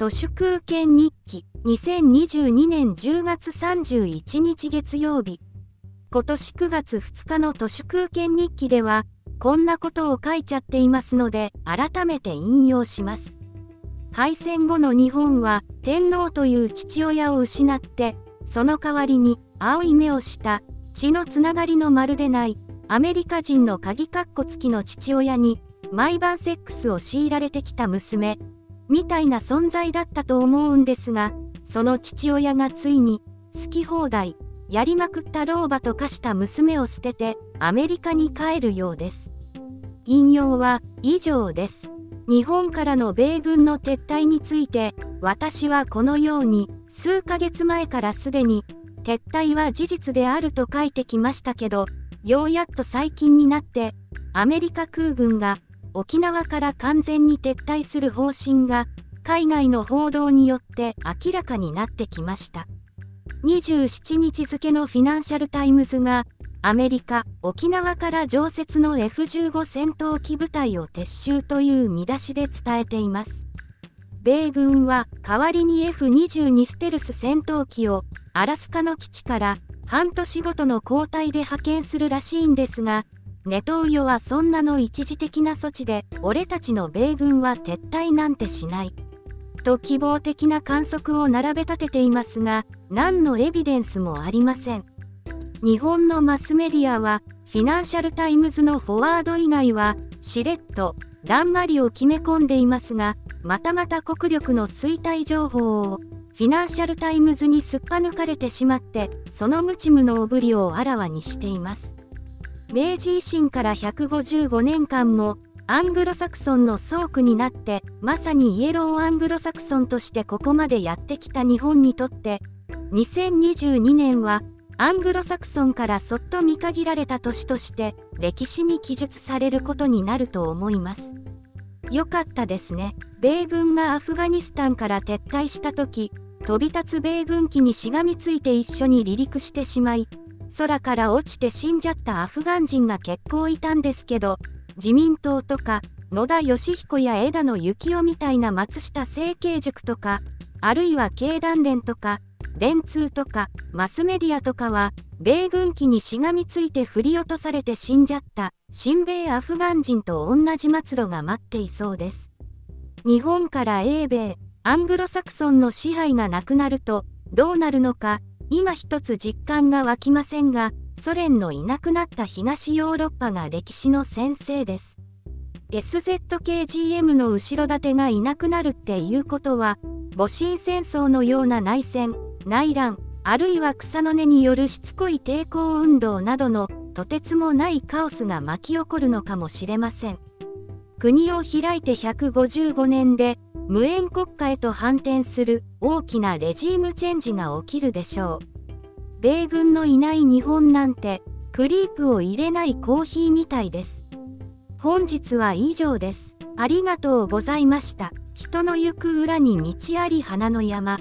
都市空権日記2022年10月31日月曜日。今年9月2日の都市空権日記ではこんなことを書いちゃっていますので改めて引用します。敗戦後の日本は天皇という父親を失ってその代わりに青い目をした血のつながりのまるでないアメリカ人の鍵括弧付きの父親に毎晩セックスを強いられてきた娘。みたいな存在だったと思うんですが、その父親がついに、好き放題、やりまくった老婆と化した娘を捨てて、アメリカに帰るようです。引用は以上です。日本からの米軍の撤退について、私はこのように、数ヶ月前からすでに、撤退は事実であると書いてきましたけど、ようやっと最近になって、アメリカ空軍が沖縄から完全に撤退する方針が海外の報道によって明らかになってきました。27日付のフィナンシャル・タイムズがアメリカ沖縄から常設の F15 戦闘機部隊を撤収という見出しで伝えています。米軍は代わりに F22 ステルス戦闘機をアラスカの基地から半年ごとの交代で派遣するらしいんですがネトウヨはそんなの一時的な措置で俺たちの米軍は撤退なんてしない。と希望的な観測を並べ立てていますが何のエビデンスもありません。日本のマスメディアはフィナンシャル・タイムズのフォロワー以外はしれっとだんまりを決め込んでいますがまたまた国力の衰退情報をフィナンシャル・タイムズにすっぱ抜かれてしまってその無知無能ぶりをあらわにしています。明治維新から155年間もアングロサクソンの走狗になってまさにイエローアングロサクソンとしてここまでやってきた日本にとって2022年はアングロサクソンからそっと見限られた年として歴史に記述されることになると思います。よかったですね。米軍がアフガニスタンから撤退した時飛び立つ米軍機にしがみついて一緒に離陸してしまい空から落ちて死んじゃったアフガン人が結構いたんですけど、自民党とか、野田義彦や枝野幸男みたいな松下政経塾とか、あるいは経団連とか、電通とか、マスメディアとかは、米軍機にしがみついて振り落とされて死んじゃった、新米アフガン人と同じ末路が待っていそうです。日本から英米、アングロサクソンの支配がなくなると、どうなるのか、今一つ実感が湧きませんが、ソ連のいなくなった東ヨーロッパが歴史の先生です。SZKGM の後ろ盾がいなくなるっていうことは、戊辰戦争のような内戦、内乱、あるいは草の根によるしつこい抵抗運動などのとてつもないカオスが巻き起こるのかもしれません。国を開いて155年で無縁国家へと反転する大きなレジームチェンジが起きるでしょう。米軍のいない日本なんてクリープを入れないコーヒーみたいです。本日は以上です。ありがとうございました。人の行く裏に道あり花の山。